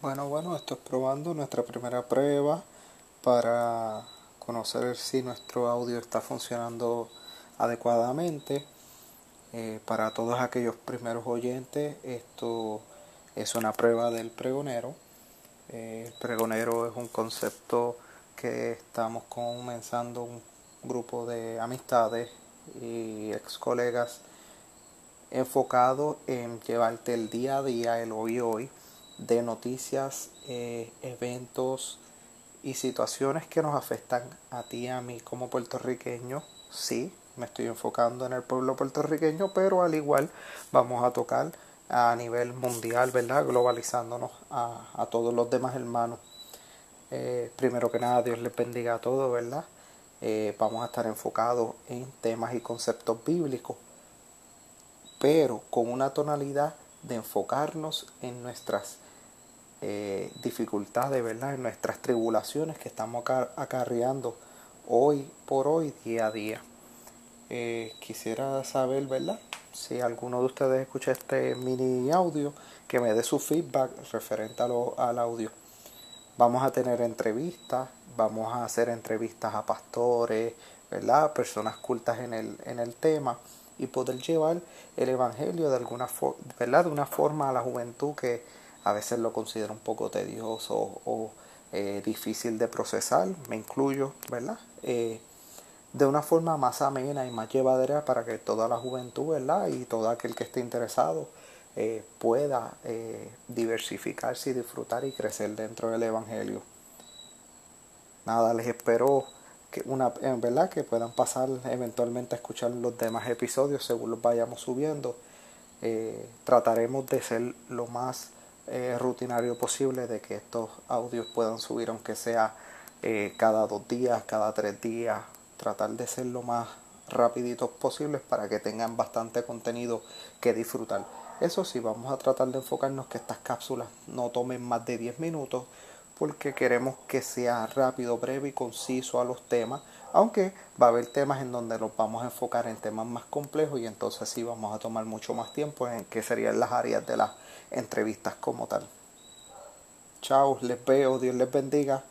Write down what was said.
Bueno, bueno, esto es probando nuestra primera prueba para conocer si nuestro audio está funcionando adecuadamente. Eh, para todos aquellos primeros oyentes, esto es una prueba del pregonero. Eh, el pregonero es un concepto que estamos comenzando un grupo de amistades y ex colegas enfocado en llevarte el día a día, el hoy hoy de noticias, eh, eventos y situaciones que nos afectan a ti y a mí como puertorriqueño. Sí, me estoy enfocando en el pueblo puertorriqueño, pero al igual vamos a tocar a nivel mundial, ¿verdad? Globalizándonos a, a todos los demás hermanos. Eh, primero que nada, Dios les bendiga a todos, ¿verdad? Eh, vamos a estar enfocados en temas y conceptos bíblicos, pero con una tonalidad de enfocarnos en nuestras eh, dificultades, ¿verdad? En nuestras tribulaciones que estamos acarreando hoy por hoy, día a día. Eh, quisiera saber, ¿verdad? Si alguno de ustedes escucha este mini audio, que me dé su feedback referente al audio. Vamos a tener entrevistas, vamos a hacer entrevistas a pastores, ¿verdad? Personas cultas en el, en el tema y poder llevar el evangelio de alguna ¿verdad? De una forma a la juventud que a veces lo considero un poco tedioso o eh, difícil de procesar, me incluyo, ¿verdad? Eh, de una forma más amena y más llevadera para que toda la juventud, ¿verdad? Y todo aquel que esté interesado eh, pueda diversificarse y disfrutar y crecer dentro del Evangelio. Nada, les espero que una, verdad que puedan pasar eventualmente a escuchar los demás episodios según los vayamos subiendo. trataremos de ser lo más eh, rutinario posible de que estos audios puedan subir aunque sea eh, cada dos días, cada tres días, tratar de ser lo más rapiditos posibles para que tengan bastante contenido que disfrutar. Eso sí, vamos a tratar de enfocarnos que estas cápsulas no tomen más de 10 minutos porque queremos que sea rápido, breve y conciso a los temas, aunque va a haber temas en donde los vamos a enfocar en temas más complejos y entonces sí vamos a tomar mucho más tiempo en que serían las áreas de las entrevistas como tal. Chao, les veo, Dios les bendiga.